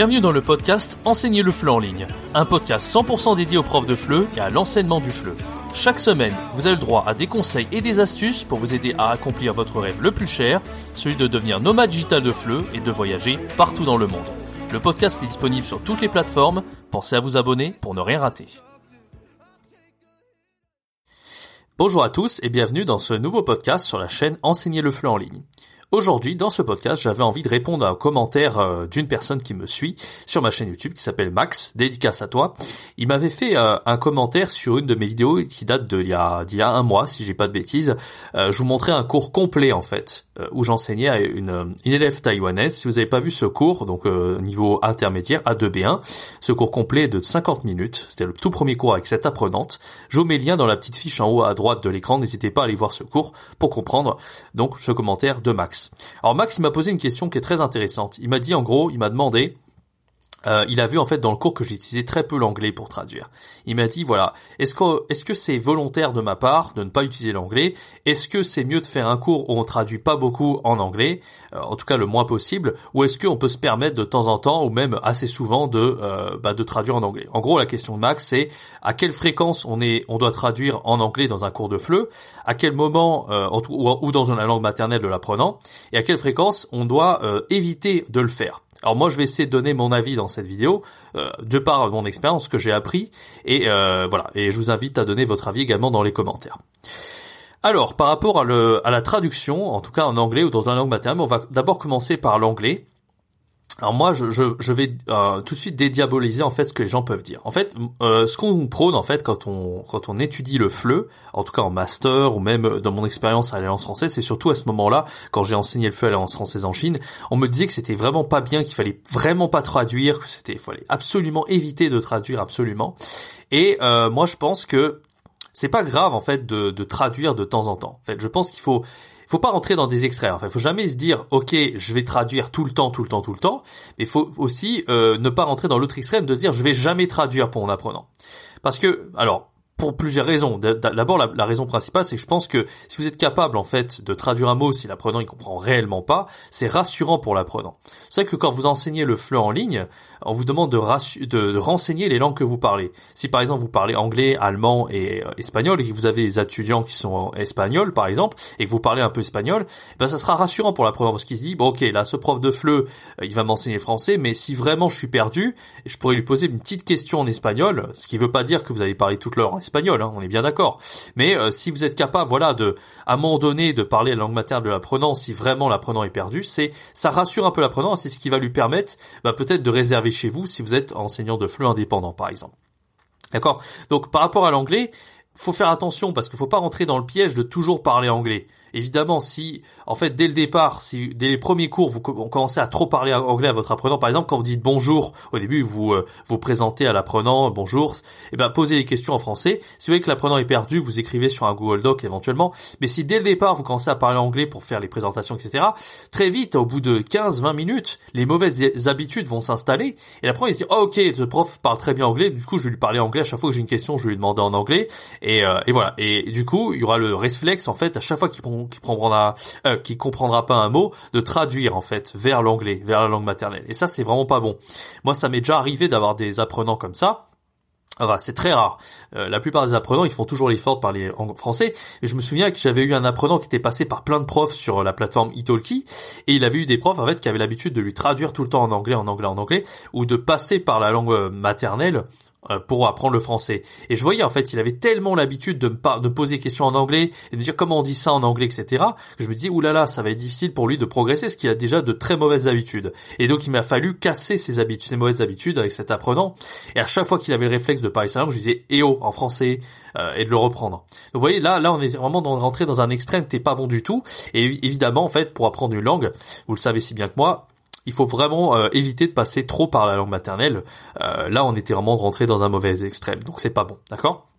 Bienvenue dans le podcast Enseigner le FLE en ligne, un podcast 100% dédié aux profs de FLE et à l'enseignement du FLE. Chaque semaine, vous avez le droit à des conseils et des astuces pour vous aider à accomplir votre rêve le plus cher, celui de devenir nomade digital de FLE et de voyager partout dans le monde. Le podcast est disponible sur toutes les plateformes, pensez à vous abonner pour ne rien rater. Bonjour à tous et bienvenue dans ce nouveau podcast sur la chaîne Enseigner le FLE en ligne. Aujourd'hui, dans ce podcast, j'avais envie de répondre à un commentaire euh, d'une personne qui me suit sur ma chaîne YouTube qui s'appelle Max, dédicace à toi. Il m'avait fait euh, un commentaire sur une de mes vidéos qui date d'il y y a un mois, si j'ai pas de bêtises. Euh, je vous montrais un cours complet en fait, où j'enseignais à une, une, élève taïwanaise. Si vous n'avez pas vu ce cours, donc niveau intermédiaire A2B1, ce cours complet de 50 minutes. C'était le tout premier cours avec cette apprenante. Je vous mets le lien dans la petite fiche en haut à droite de l'écran. N'hésitez pas à aller voir ce cours pour comprendre donc ce commentaire de Max. Alors Max, il m'a posé une question qui est très intéressante. Il m'a dit en gros, il m'a demandé euh, il a vu en fait dans le cours que j'utilisais très peu l'anglais pour traduire. Il m'a dit voilà, est-ce que est-ce que c'est volontaire de ma part de ne pas utiliser l'anglais? Est-ce que c'est mieux de faire un cours où on traduit pas beaucoup en anglais, euh, en tout cas le moins possible, ou est-ce qu'on peut se permettre de temps en temps ou même assez souvent de euh, bah, de traduire en anglais? En gros, la question de Max c'est à quelle fréquence on est on doit traduire en anglais dans un cours de FLE, à quel moment ou, ou, dans une langue maternelle de l'apprenant, et à quelle fréquence on doit éviter de le faire? Alors moi, je vais essayer de donner mon avis dans cette vidéo, euh, de par mon expérience que j'ai appris, et euh, voilà. Et je vous invite à donner votre avis également dans les commentaires. Alors, par rapport à, la traduction, en tout cas en anglais ou dans une langue maternelle, on va d'abord commencer par l'anglais. Alors moi, je, je, je vais euh, tout de suite dédiaboliser en fait ce que les gens peuvent dire. En fait, euh, ce qu'on prône en fait quand on quand on étudie le FLE, en tout cas en master ou même dans mon expérience à l'Alliance française, c'est surtout à ce moment-là quand j'ai enseigné le FLE à l'Alliance française en Chine, on me disait que c'était vraiment pas bien, qu'il fallait vraiment pas traduire, que c'était fallait absolument éviter de traduire absolument. Et euh, moi, je pense que c'est pas grave en fait de, de traduire de temps en temps. En fait, je pense qu'il faut faut pas rentrer dans des extraits. Enfin, faut jamais se dire, ok, je vais traduire tout le temps, tout le temps, tout le temps. Mais faut aussi euh, ne pas rentrer dans l'autre extrême de se dire, je vais jamais traduire pour mon apprenant. Parce que, alors, pour plusieurs raisons. D'abord, la, raison principale, c'est que je pense que si vous êtes capable, en fait, de traduire un mot si l'apprenant il comprend réellement pas, c'est rassurant pour l'apprenant. C'est vrai que quand vous enseignez le FLE en ligne, on vous demande de, de, renseigner les langues que vous parlez. Si par exemple vous parlez anglais, allemand et euh, espagnol et que vous avez des étudiants qui sont espagnols, par exemple, et que vous parlez un peu espagnol, ben ça sera rassurant pour l'apprenant parce qu'il se dit, bon ok, là, ce prof de FLE, euh, il va m'enseigner français, mais si vraiment je suis perdu, je pourrais lui poser une petite question en espagnol, ce qui veut pas dire que vous allez parler toute l'heure espagnol, hein, on est bien d'accord. Mais euh, si vous êtes capable, voilà, de à un moment donné de parler la langue maternelle de l'apprenant, si vraiment l'apprenant est perdu, c'est ça rassure un peu l'apprenant, c'est ce qui va lui permettre bah, peut-être de réserver chez vous si vous êtes enseignant de flux indépendant, par exemple. D'accord? Donc par rapport à l'anglais, faut faire attention parce qu'il faut pas rentrer dans le piège de toujours parler anglais. Évidemment, si, en fait, dès le départ, si dès les premiers cours, vous, commencez à trop parler anglais à votre apprenant, par exemple, quand vous dites bonjour, au début, vous euh, vous présentez à l'apprenant, bonjour, et eh ben, posez les questions en français. Si vous voyez que l'apprenant est perdu, vous écrivez sur un Google Doc éventuellement. Mais si dès le départ, vous commencez à parler anglais pour faire les présentations, etc., très vite, au bout de 15, 20 minutes, les mauvaises habitudes vont s'installer, et l'apprenant, il se dit, oh, ok, ce prof parle très bien anglais, du coup, je vais lui parler anglais à chaque fois que j'ai une question, je vais lui demander en anglais, et, euh, et voilà. Et du coup, il y aura le réflexe, en fait, à chaque fois qu'il prend qui comprendra, euh, qui comprendra pas un mot, de traduire en fait vers l'anglais, vers la langue maternelle. Et ça, c'est vraiment pas bon. Moi, ça m'est déjà arrivé d'avoir des apprenants comme ça. Enfin, c'est très rare. Euh, la plupart des apprenants, ils font toujours l'effort de parler en français. Et je me souviens que j'avais eu un apprenant qui était passé par plein de profs sur la plateforme Italki, et il avait eu des profs en fait qui avaient l'habitude de lui traduire tout le temps en anglais, en anglais, en anglais, ou de passer par la langue maternelle euh, pour apprendre le français. Et je voyais en fait, il avait tellement l'habitude de me, de poser des questions en anglais et de dire comment on dit ça en anglais, etc. Que je me dis oulala, ça va être difficile pour lui de progresser, parce qu'il a déjà de très mauvaises habitudes. Et donc il m'a fallu casser ses habitudes, ses mauvaises habitudes avec cet apprenant. Et à chaque fois qu'il avait le réflexe de parler sa langue, je disais eh oh en français euh, et de le reprendre. Donc vous voyez là, là on est vraiment dans, rentré dans un extrême n'est pas bon du tout. Et évidemment en fait pour apprendre une langue, vous le savez si bien que moi, il faut vraiment euh, éviter de passer trop par la langue maternelle. Euh, là, on était vraiment rentré dans un mauvais extrême, donc c'est pas bon, d'accord?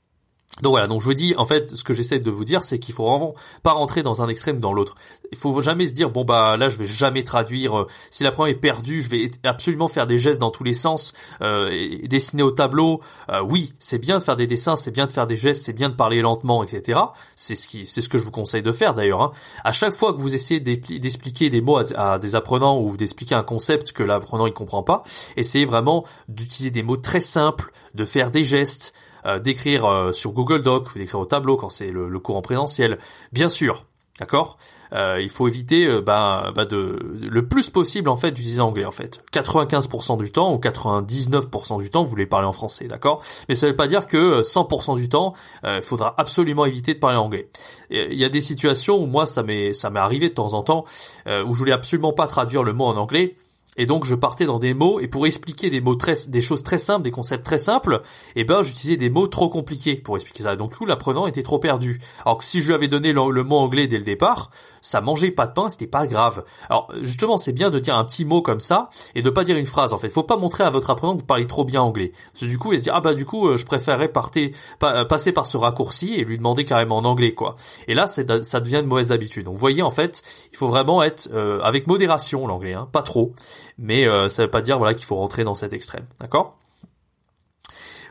Donc voilà, donc je vous dis, en fait, ce que j'essaie de vous dire, c'est qu'il faut vraiment pas rentrer dans un extrême dans l'autre. Il faut jamais se dire, bon bah là, je vais jamais traduire. euh, si la première est perdue, je vais absolument faire des gestes dans tous les sens, euh, et dessiner au tableau. Euh, oui, c'est bien de faire des dessins, c'est bien de faire des gestes, c'est bien de parler lentement, etc. C'est ce qui, c'est ce que je vous conseille de faire d'ailleurs. Hein. À chaque fois que vous essayez d'expliquer des mots à, à des apprenants ou d'expliquer un concept que l'apprenant il comprend pas, essayez vraiment d'utiliser des mots très simples, de faire des gestes euh, d'écrire euh, sur Google Doc ou d'écrire au tableau quand c'est le, le cours en présentiel. Bien sûr, d'accord. Euh, il faut éviter euh, bah, bah de le plus possible en fait d'utiliser l'anglais en fait. 95% du temps ou 99% du temps vous voulez parler en français, d'accord. Mais ça veut pas dire que euh, 100% du temps euh, il faudra absolument éviter de parler anglais. Il y a des situations où moi ça m'est ça m'est arrivé de temps en temps euh, où je voulais absolument pas traduire le mot en anglais. Et donc je partais dans des mots et pour expliquer des mots très, des choses très simples, des concepts très simples, eh ben j'utilisais des mots trop compliqués pour expliquer ça. Donc tout l'apprenant était trop perdu. Alors que si je lui avais donné le, le mot anglais dès le départ, ça mangeait pas de pain, c'était pas grave. Alors justement c'est bien de dire un petit mot comme ça et de pas dire une phrase. En fait, faut pas montrer à votre apprenant que vous parlez trop bien anglais. Parce que du coup il se dit ah bah du coup euh, je préférerais pa- passer par ce raccourci et lui demander carrément en anglais quoi. Et là ça devient une mauvaise habitude. Donc vous voyez en fait il faut vraiment être euh, avec modération l'anglais, hein, pas trop mais euh, ça veut pas dire voilà qu'il faut rentrer dans cet extrême, d'accord?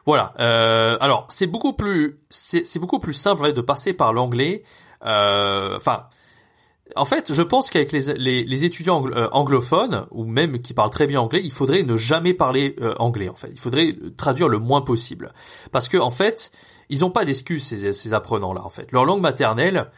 Voilà. euh, alors c'est beaucoup plus c'est beaucoup plus simple de passer par l'anglais. euh, Enfin. En fait, je pense qu'avec les, les, les étudiants euh, anglophones ou même qui parlent très bien anglais, il faudrait ne jamais parler euh, anglais. En fait, il faudrait traduire le moins possible, parce que en fait, ils n'ont pas d'excuses ces, ces apprenants là. En fait, leur langue maternelle,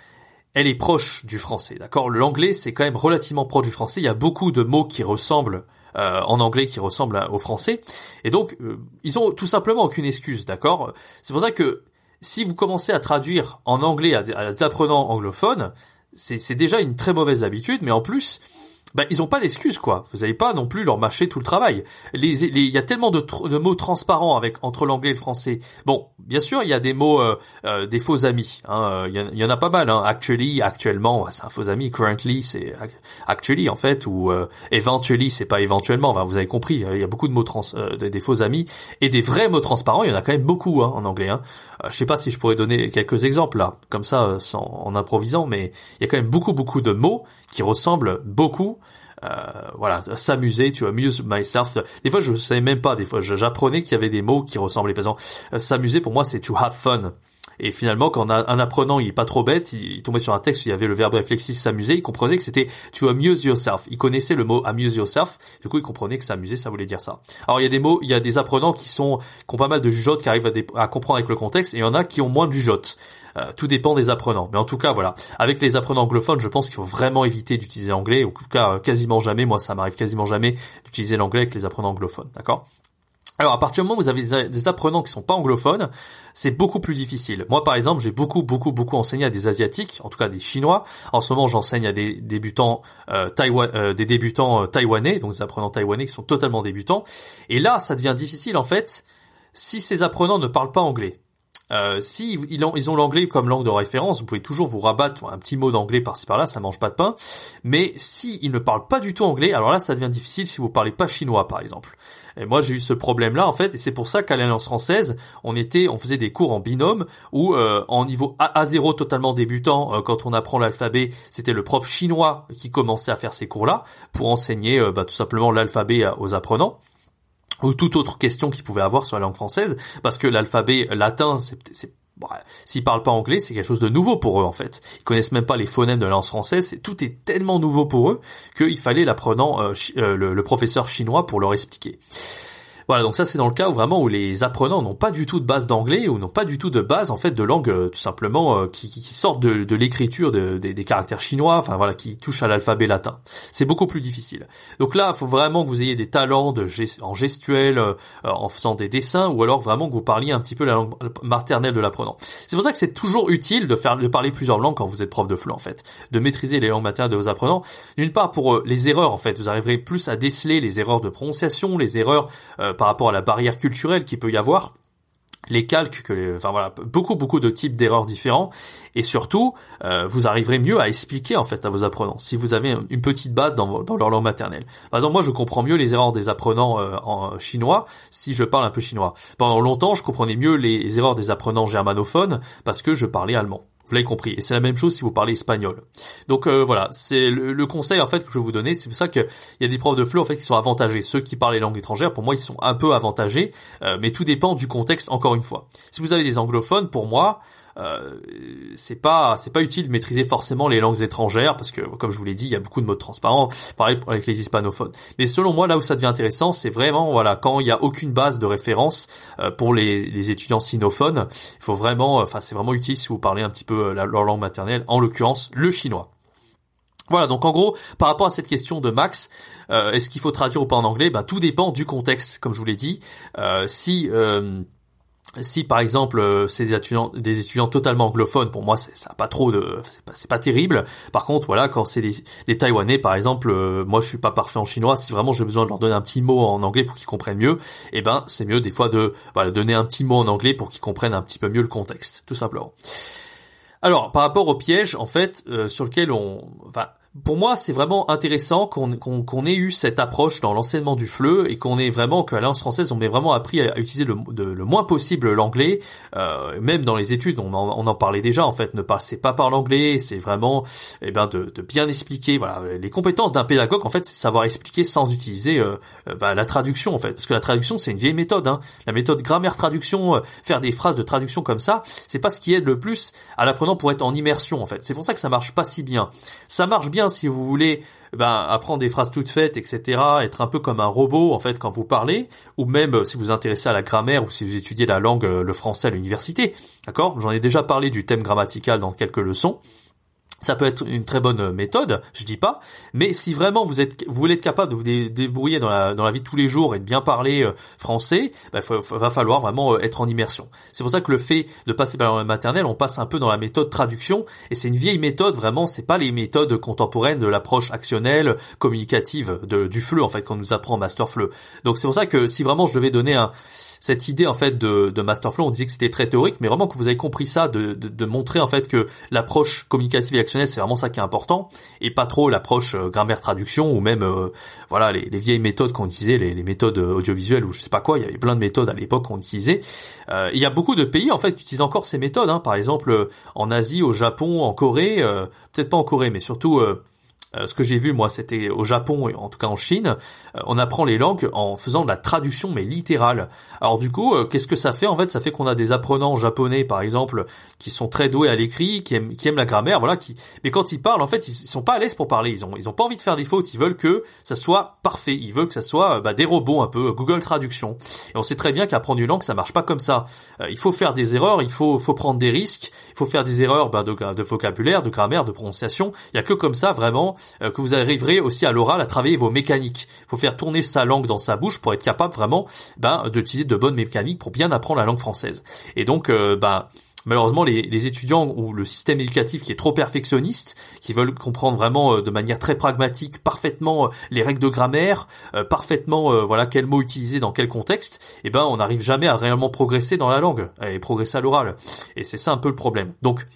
elle est proche du français, d'accord? L'anglais, c'est quand même relativement proche du français. Il y a beaucoup de mots qui ressemblent euh, en anglais qui ressemblent au français, et donc euh, ils ont tout simplement aucune excuse, d'accord? C'est pour ça que si vous commencez à traduire en anglais à à des apprenants anglophones, c'est déjà une très mauvaise habitude, mais en plus, bah, ils ont pas d'excuses quoi. Vous n'allez pas non plus leur mâcher tout le travail. Il y a tellement de, de mots transparents avec entre l'anglais et le français. Bon, bien sûr, il y a des mots, euh, euh, des faux amis. hein, euh, Il y, en- il y en a pas mal. Hein. Actually, actuellement, c'est un faux ami. Currently, c'est ac- actually en fait, ou euh, eventually, c'est pas éventuellement. Enfin, vous avez compris. Il y a beaucoup de mots trans, euh, des, des faux amis et des vrais mots transparents. Il y en a quand même beaucoup hein, en anglais. Hein. Euh, je sais pas si je pourrais donner quelques exemples là, comme ça, sans, en improvisant, mais il y a quand même beaucoup beaucoup de mots qui ressemblent beaucoup. Euh, voilà, s'amuser, tu amuse myself. Des fois, je savais même pas. Des fois, j'apprenais qu'il y avait des mots qui ressemblaient. Par exemple, euh, s'amuser pour moi, c'est to have fun. Et finalement, quand un, apprenant, il est pas trop bête, il, tombait sur un texte où il y avait le verbe réflexif s'amuser, il comprenait que c'était to amuse yourself. Il connaissait le mot amuse yourself. Du coup, il comprenait que s'amuser, ça voulait dire ça. Alors, il y a des mots, il y a des apprenants qui sont, qui ont pas mal de jugeotes, qui arrivent à, comprendre avec le contexte, et il y en a qui ont moins de jugeotes. Euh, tout dépend des apprenants. Mais en tout cas, voilà. Avec les apprenants anglophones, je pense qu'il faut vraiment éviter d'utiliser l'anglais. En tout cas, euh, quasiment jamais. Moi, ça m'arrive quasiment jamais d'utiliser l'anglais avec les apprenants anglophones. D'accord? Alors à partir du moment où vous avez des, apprenants qui sont pas anglophones, c'est beaucoup plus difficile. Moi par exemple, j'ai beaucoup beaucoup beaucoup enseigné à des asiatiques, en tout cas des chinois. En ce moment, j'enseigne à des débutants euh, euh, des débutants euh, taïwanais, donc des apprenants taïwanais qui sont totalement débutants. Et là, ça devient difficile en fait si ces apprenants ne parlent pas anglais. Euh, si ils ont, ils ont l'anglais comme langue de référence, vous pouvez toujours vous rabattre un petit mot d'anglais par-ci par-là, ça mange pas de pain. Mais si ils ne parlent pas du tout anglais, alors là, ça devient difficile si vous parlez pas chinois, par exemple. Et moi, j'ai eu ce problème-là, en fait, et c'est pour ça qu'à l'Alliance française, on était, on faisait des cours en binôme, où euh, en niveau A, 0 totalement débutant, euh, quand on apprend l'alphabet, c'était le prof chinois qui commençait à faire ces cours-là pour enseigner euh, bah, tout simplement l'alphabet aux apprenants ou toute autre question qu'ils pouvaient avoir sur la langue française, parce que l'alphabet latin, c'est, bon, s'ils parlent pas anglais, c'est quelque chose de nouveau pour eux en fait. Ils connaissent même pas les phonèmes de la langue française, tout est tellement nouveau pour eux qu'il fallait l'apprenant, euh, euh, le professeur chinois pour leur expliquer. Voilà, donc ça c'est dans le cas où vraiment où les apprenants n'ont pas du tout de base d'anglais ou n'ont pas du tout de base en fait de langue euh, tout simplement euh, qui, qui, sortent de, de l'écriture de- des- des caractères chinois, enfin voilà, qui touchent à l'alphabet latin. C'est beaucoup plus difficile. Donc là, il faut vraiment que vous ayez des talents de en gestuel, euh, en faisant des dessins, ou alors vraiment que vous parliez un petit peu la langue maternelle de l'apprenant. C'est pour ça que c'est toujours utile de faire de parler plusieurs langues quand vous êtes prof de FLE en fait, de maîtriser les langues maternelles de vos apprenants. D'une part pour les erreurs en fait, vous arriverez plus à déceler les erreurs de prononciation, les erreurs euh, par rapport à la barrière culturelle qu'il peut y avoir. les calques, que les, enfin voilà, beaucoup beaucoup de types d'erreurs différents, et surtout, euh, vous arriverez mieux à expliquer en fait à vos apprenants si vous avez une petite base dans, leur langue maternelle. Par exemple, moi je comprends mieux les erreurs des apprenants euh, en chinois si je parle un peu chinois. Pendant longtemps, je comprenais mieux les erreurs des apprenants germanophones parce que je parlais allemand. Vous l'avez compris. Et c'est la même chose si vous parlez espagnol. Donc euh, voilà, c'est le, conseil en fait que je vais vous donner. C'est pour ça qu'il y a des profs de FLE en fait qui sont avantagés. Ceux qui parlent les langues étrangères, pour moi, ils sont un peu avantagés, euh, mais tout dépend du contexte. Encore une fois, si vous avez des anglophones, pour moi, euh, c'est pas c'est pas utile de maîtriser forcément les langues étrangères parce que comme je vous l'ai dit, il y a beaucoup de modes transparents, pareil avec les hispanophones. Mais selon moi, là où ça devient intéressant, c'est vraiment voilà quand il y a aucune base de référence euh, pour les, les, étudiants sinophones, il faut vraiment, enfin c'est vraiment utile si vous parlez un petit peu euh, leur langue maternelle, en l'occurrence le chinois. Voilà, donc en gros, par rapport à cette question de Max, est-ce qu'il faut traduire ou pas en anglais? Bah, Tout dépend du contexte, comme je vous l'ai dit. si si par exemple euh, c'est des étudiants, des étudiants totalement anglophones, pour moi c'est ça pas trop de c'est pas, pas, terrible. Par contre voilà quand c'est des, des Taïwanais par exemple, euh, moi je suis pas parfait en chinois. Si vraiment j'ai besoin de leur donner un petit mot en anglais pour qu'ils comprennent mieux, eh ben c'est mieux des fois de voilà donner un petit mot en anglais pour qu'ils comprennent un petit peu mieux le contexte, tout simplement. Alors par rapport au piège en fait euh, sur lequel on enfin pour moi, c'est vraiment intéressant qu'on ait eu cette approche dans l'enseignement du FLE et qu'on ait vraiment qu'à l'Alliance française, on ait vraiment appris à, utiliser le, le, moins possible l'anglais. Euh, même dans les études, on en, on en, parlait déjà. En fait, ne passez pas par l'anglais. C'est vraiment, eh ben, de, de, bien expliquer. Voilà, les compétences d'un pédagogue, en fait, c'est savoir expliquer sans utiliser euh, bah, la traduction, en fait, parce que la traduction, c'est une vieille méthode. Hein. La méthode grammaire-traduction, euh, faire des phrases de traduction comme ça, c'est pas ce qui aide le plus à l'apprenant pour être en immersion, en fait. C'est pour ça que ça marche pas si bien. Ça marche bien si vous voulez ben, apprendre des phrases toutes faites, etc., être un peu comme un robot en fait quand vous parlez, ou même euh, si vous vous intéressez à la grammaire ou si vous étudiez la langue, euh, le français à l'université, d'accord? J'en ai déjà parlé du thème grammatical dans quelques leçons. Ça peut être une très bonne méthode, je dis pas, mais si vraiment vous êtes, vous voulez être capable de vous débrouiller dans la, dans la vie de tous les jours et de bien parler euh, français, bah, va falloir vraiment euh, être en immersion. C'est pour ça que le fait de passer par la maternelle, on passe un peu dans la méthode traduction, et c'est une vieille méthode vraiment, c'est pas les méthodes contemporaines de l'approche actionnelle, communicative de, du FLE en fait qu'on nous apprend en master FLE. Donc c'est pour ça que si vraiment je devais donner un cette idée en fait de, de Masterflow, on disait que c'était très théorique, mais vraiment que vous avez compris ça, de, de, de montrer en fait que l'approche communicative et actionnelle, c'est vraiment ça qui est important, et pas trop l'approche euh, grammaire-traduction ou même euh, voilà les, les, vieilles méthodes qu'on utilisait, les, méthodes audiovisuelles ou je sais pas quoi. Il y avait plein de méthodes à l'époque qu'on utilisait. Euh, il y a beaucoup de pays en fait qui utilisent encore ces méthodes. Hein. Par exemple en Asie, au Japon, en Corée, peut-être pas en Corée, mais surtout euh, ce que j'ai vu moi, c'était au Japon et en tout cas en Chine, euh, on apprend les langues en faisant de la traduction mais littérale. Alors du coup, euh, qu'est-ce que ça fait En fait, ça fait qu'on a des apprenants japonais par exemple qui sont très doués à l'écrit, qui aiment, qui aiment la grammaire, voilà. Qui, mais quand ils parlent, en fait, ils, sont pas à l'aise pour parler. Ils ont, ils ont pas envie de faire des fautes. Ils veulent que ça soit parfait. Ils veulent que ça soit bah, des robots un peu Google Traduction. Et on sait très bien qu'apprendre une langue, ça marche pas comme ça. il faut faire des erreurs, il faut, faut prendre des risques, il faut faire des erreurs bah, de, de vocabulaire, de grammaire, de prononciation. Il y a que comme ça vraiment euh, que vous arriverez aussi à l'oral à travailler vos mécaniques. Il faut faire tourner sa langue dans sa bouche pour être capable vraiment ben, d'utiliser de bonnes mécaniques pour bien apprendre la langue française. Et donc, euh, ben, malheureusement les, étudiants ou le système éducatif qui est trop perfectionniste, qui veulent comprendre vraiment euh, de manière très pragmatique parfaitement les règles de grammaire, parfaitement voilà quel mot utiliser dans quel contexte, eh ben on n'arrive jamais à réellement progresser dans la langue et progresser à l'oral. Et c'est ça un peu le problème. Donc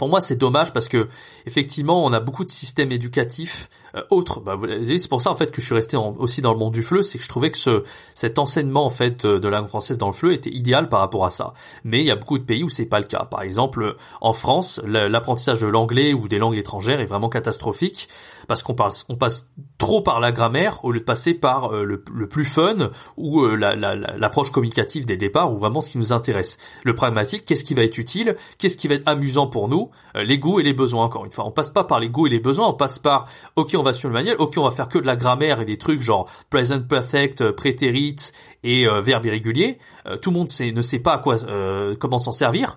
pour moi, c'est dommage parce que effectivement, on a beaucoup de systèmes éducatifs euh, autres. Bah, c'est pour ça en fait que je suis resté aussi dans le monde du FLE, c'est que je trouvais que ce, cet enseignement en fait euh, de langue française dans le FLE était idéal par rapport à ça. Mais il y a beaucoup de pays où c'est pas le cas. Par exemple, en France, l'apprentissage de l'anglais ou des langues étrangères est vraiment catastrophique parce qu'on on passe trop par la grammaire au lieu de passer par euh, le, le, plus fun ou euh, l'approche la, communicative des départs ou vraiment ce qui nous intéresse. Le pragmatique, qu'est-ce qui va être utile, qu'est-ce qui va être amusant pour nous, euh, les goûts et les besoins encore une fois. On passe pas par les goûts et les besoins, on passe par ok on le manuel, ok on va faire que de la grammaire et des trucs genre present perfect, prétérit et verbe irrégulier. tout le monde sait, ne sait pas à quoi comment s'en servir.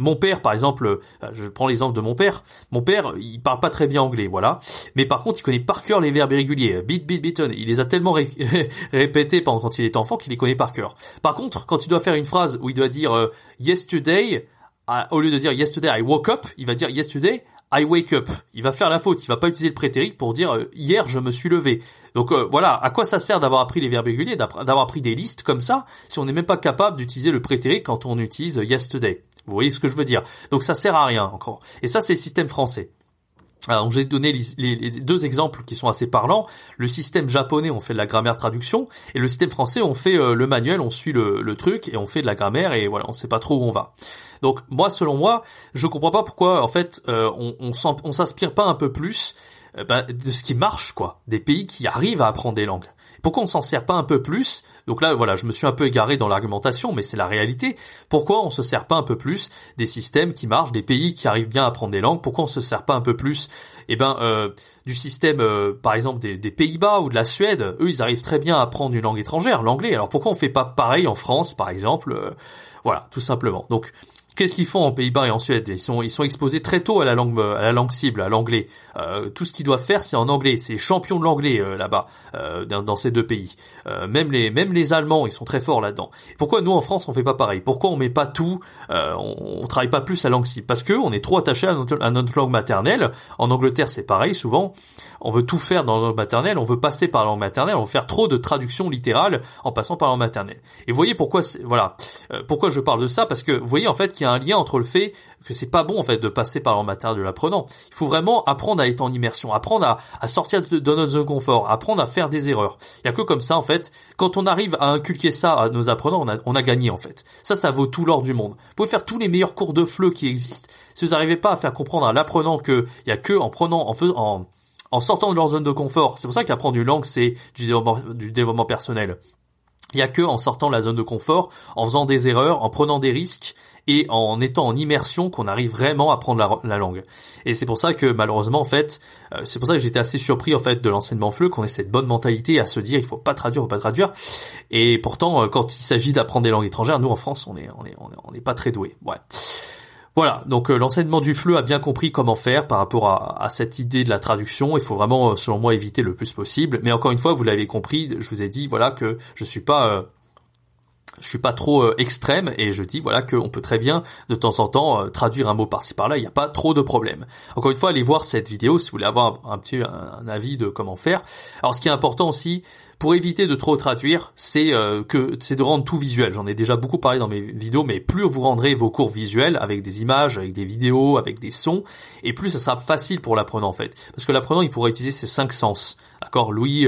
Mon père, par exemple, euh, je prends l'exemple de mon père. Mon père, il parle pas très bien anglais, voilà. Mais par contre, il connaît par cœur les verbes irréguliers. Beat, beat, beaten. Il les a tellement répétés pendant quand il était enfant qu'il les connaît par cœur. Par contre, quand il doit faire une phrase où il doit dire euh, yesterday, au lieu de dire yesterday I woke up, il va dire yesterday I wake up. Il va faire la faute. Il va pas utiliser le prétérit pour dire euh, hier je me suis levé. Donc euh, voilà, à quoi ça sert d'avoir appris les verbes réguliers, d'avoir appris des listes comme ça, si on n'est même pas capable d'utiliser le prétérit quand on utilise yesterday? Vous voyez ce que je veux dire Donc ça sert à rien encore. Et ça c'est le système français. Alors j'ai donné les, deux exemples qui sont assez parlants. Le système japonais, on fait de la grammaire traduction, et le système français, on fait euh, le manuel, on suit le, truc et on fait de la grammaire et voilà, on sait pas trop où on va. Donc moi, selon moi, je comprends pas pourquoi en fait euh, on, s'inspire pas un peu plus euh, bah, de ce qui marche quoi, des pays qui arrivent à apprendre des langues. Pourquoi on s'en sert pas un peu plus? Donc là, voilà, je me suis un peu égaré dans l'argumentation, mais c'est la réalité. Pourquoi on se sert pas un peu plus des systèmes qui marchent, des pays qui arrivent bien à apprendre des langues? Pourquoi on se sert pas un peu plus Eh ben, euh, du système, euh, par exemple, des, Pays-Bas ou de la Suède? Eux, ils arrivent très bien à apprendre une langue étrangère, l'anglais. Alors pourquoi on fait pas pareil en France, par exemple? Euh, Voilà, tout simplement. Donc Qu'est-ce qu'ils font en Pays-Bas et en Suède? Ils sont ils sont exposés très tôt à la langue à la langue cible, à l'anglais. Euh, tout ce qu'ils doivent faire, c'est en anglais. C'est champion de l'anglais euh, là-bas euh, dans, ces deux pays. même les même les Allemands, ils sont très forts là-dedans. Pourquoi nous en France on fait pas pareil? Pourquoi on met pas tout on, on, travaille pas plus la langue cible? Parce que on est trop attaché à notre, à notre langue maternelle. En Angleterre, c'est pareil souvent. On veut tout faire dans la langue maternelle. On veut passer par la langue maternelle. On veut faire trop de traductions littérales en passant par la langue maternelle. Et vous voyez pourquoi voilà pourquoi je parle de ça? Parce que vous voyez en fait qu'il y a un lien entre le fait que c'est pas bon en fait de passer par le matériel de l'apprenant. Il faut vraiment apprendre à être en immersion, apprendre à, sortir de, notre zone de confort, apprendre à faire des erreurs. Il y a que comme ça en fait, quand on arrive à inculquer ça à nos apprenants, on a, gagné en fait. Ça, ça vaut tout l'or du monde. Vous pouvez faire tous les meilleurs cours de FLE qui existent. Si vous n'arrivez pas à faire comprendre à l'apprenant que il y a que en prenant, en sortant de leur zone de confort. C'est pour ça qu'apprendre une langue, c'est du du développement personnel. Il y a que en sortant de la zone de confort, en faisant des erreurs, en prenant des risques et en étant en immersion qu'on arrive vraiment à prendre la, langue. Et c'est pour ça que malheureusement en fait, euh, c'est pour ça que j'étais assez surpris en fait de l'enseignement FLE qu'on ait cette bonne mentalité à se dire il faut pas traduire, faut pas traduire. Et pourtant euh, quand il s'agit d'apprendre des langues étrangères, nous en France on est on est on est, pas très doué. Ouais. Voilà, donc euh, l'enseignement du FLE a bien compris comment faire par rapport à, cette idée de la traduction. Il faut vraiment, selon moi, éviter le plus possible. Mais encore une fois, vous l'avez compris, je vous ai dit voilà que je suis pas je suis pas trop euh, extrême et je dis voilà qu'on peut très bien de temps en temps euh, traduire un mot par-ci par-là, il n'y a pas trop de problème. Encore une fois, allez voir cette vidéo si vous voulez avoir un, petit un, avis de comment faire. Alors ce qui est important aussi pour éviter de trop traduire, c'est euh, que c'est de rendre tout visuel. J'en ai déjà beaucoup parlé dans mes vidéos, mais plus vous rendrez vos cours visuels avec des images, avec des vidéos, avec des sons, et plus ça sera facile pour l'apprenant en fait. Parce que l'apprenant, il pourra utiliser ses cinq sens. D'accord, Louis,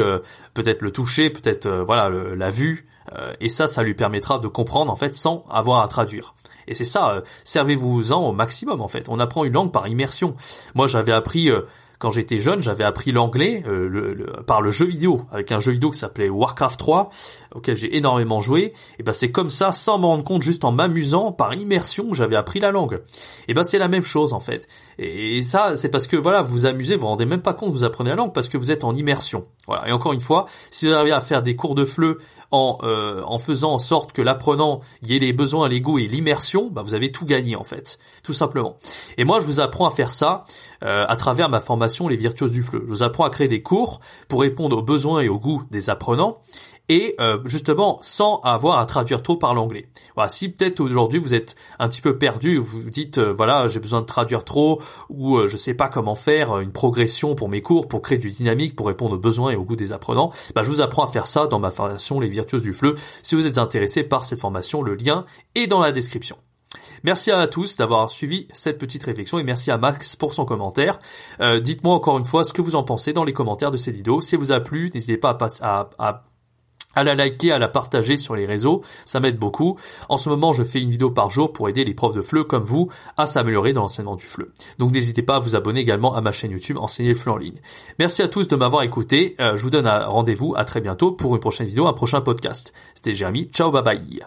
peut-être le toucher, peut-être voilà la vue, euh, et ça, ça lui permettra de comprendre en fait sans avoir à traduire. Et c'est ça, euh, servez-vous-en au maximum en fait. On apprend une langue par immersion. Moi, j'avais appris euh, quand j'étais jeune, j'avais appris l'anglais le, par le jeu vidéo, avec un jeu vidéo qui s'appelait Warcraft 3, auquel j'ai énormément joué. Et ben c'est comme ça, sans m'en rendre compte, juste en m'amusant, par immersion, j'avais appris la langue. Et ben c'est la même chose en fait. Et ça, c'est parce que voilà, vous vous amusez, vous vous rendez même pas compte que vous apprenez la langue parce que vous êtes en immersion. Voilà. Et encore une fois, si vous arrivez à faire des cours de FLE en, euh, en faisant en sorte que l'apprenant y ait les besoins, les goûts et l'immersion, bah vous avez tout gagné en fait, tout simplement. Et moi, je vous apprends à faire ça euh, à travers ma formation Les Virtuoses du Fleu. Je vous apprends à créer des cours pour répondre aux besoins et aux goûts des apprenants et euh, justement sans avoir à traduire trop par l'anglais. Voilà, si peut-être aujourd'hui vous êtes un petit peu perdu, vous dites euh, voilà j'ai besoin de traduire trop ou euh, je sais pas comment faire une progression pour mes cours, pour créer du dynamique, pour répondre aux besoins et aux goûts des apprenants, bah, je vous apprends à faire ça dans ma formation Les Virtuoses du Fleu. Si vous êtes intéressé par cette formation, le lien est dans la description. Merci à tous d'avoir suivi cette petite réflexion et merci à Max pour son commentaire. Dites-moi encore une fois ce que vous en pensez dans les commentaires de cette vidéo. Si elle vous a plu, n'hésitez pas à, à à la liker, à la partager sur les réseaux, ça m'aide beaucoup. En ce moment, je fais une vidéo par jour pour aider les profs de FLE comme vous à s'améliorer dans l'enseignement du FLE. Donc n'hésitez pas à vous abonner également à ma chaîne YouTube Enseigner le FLE en ligne. Merci à tous de m'avoir écouté. Euh, je vous donne rendez-vous à très bientôt pour une prochaine vidéo, un prochain podcast. C'était Jérémy. Ciao, bye bye.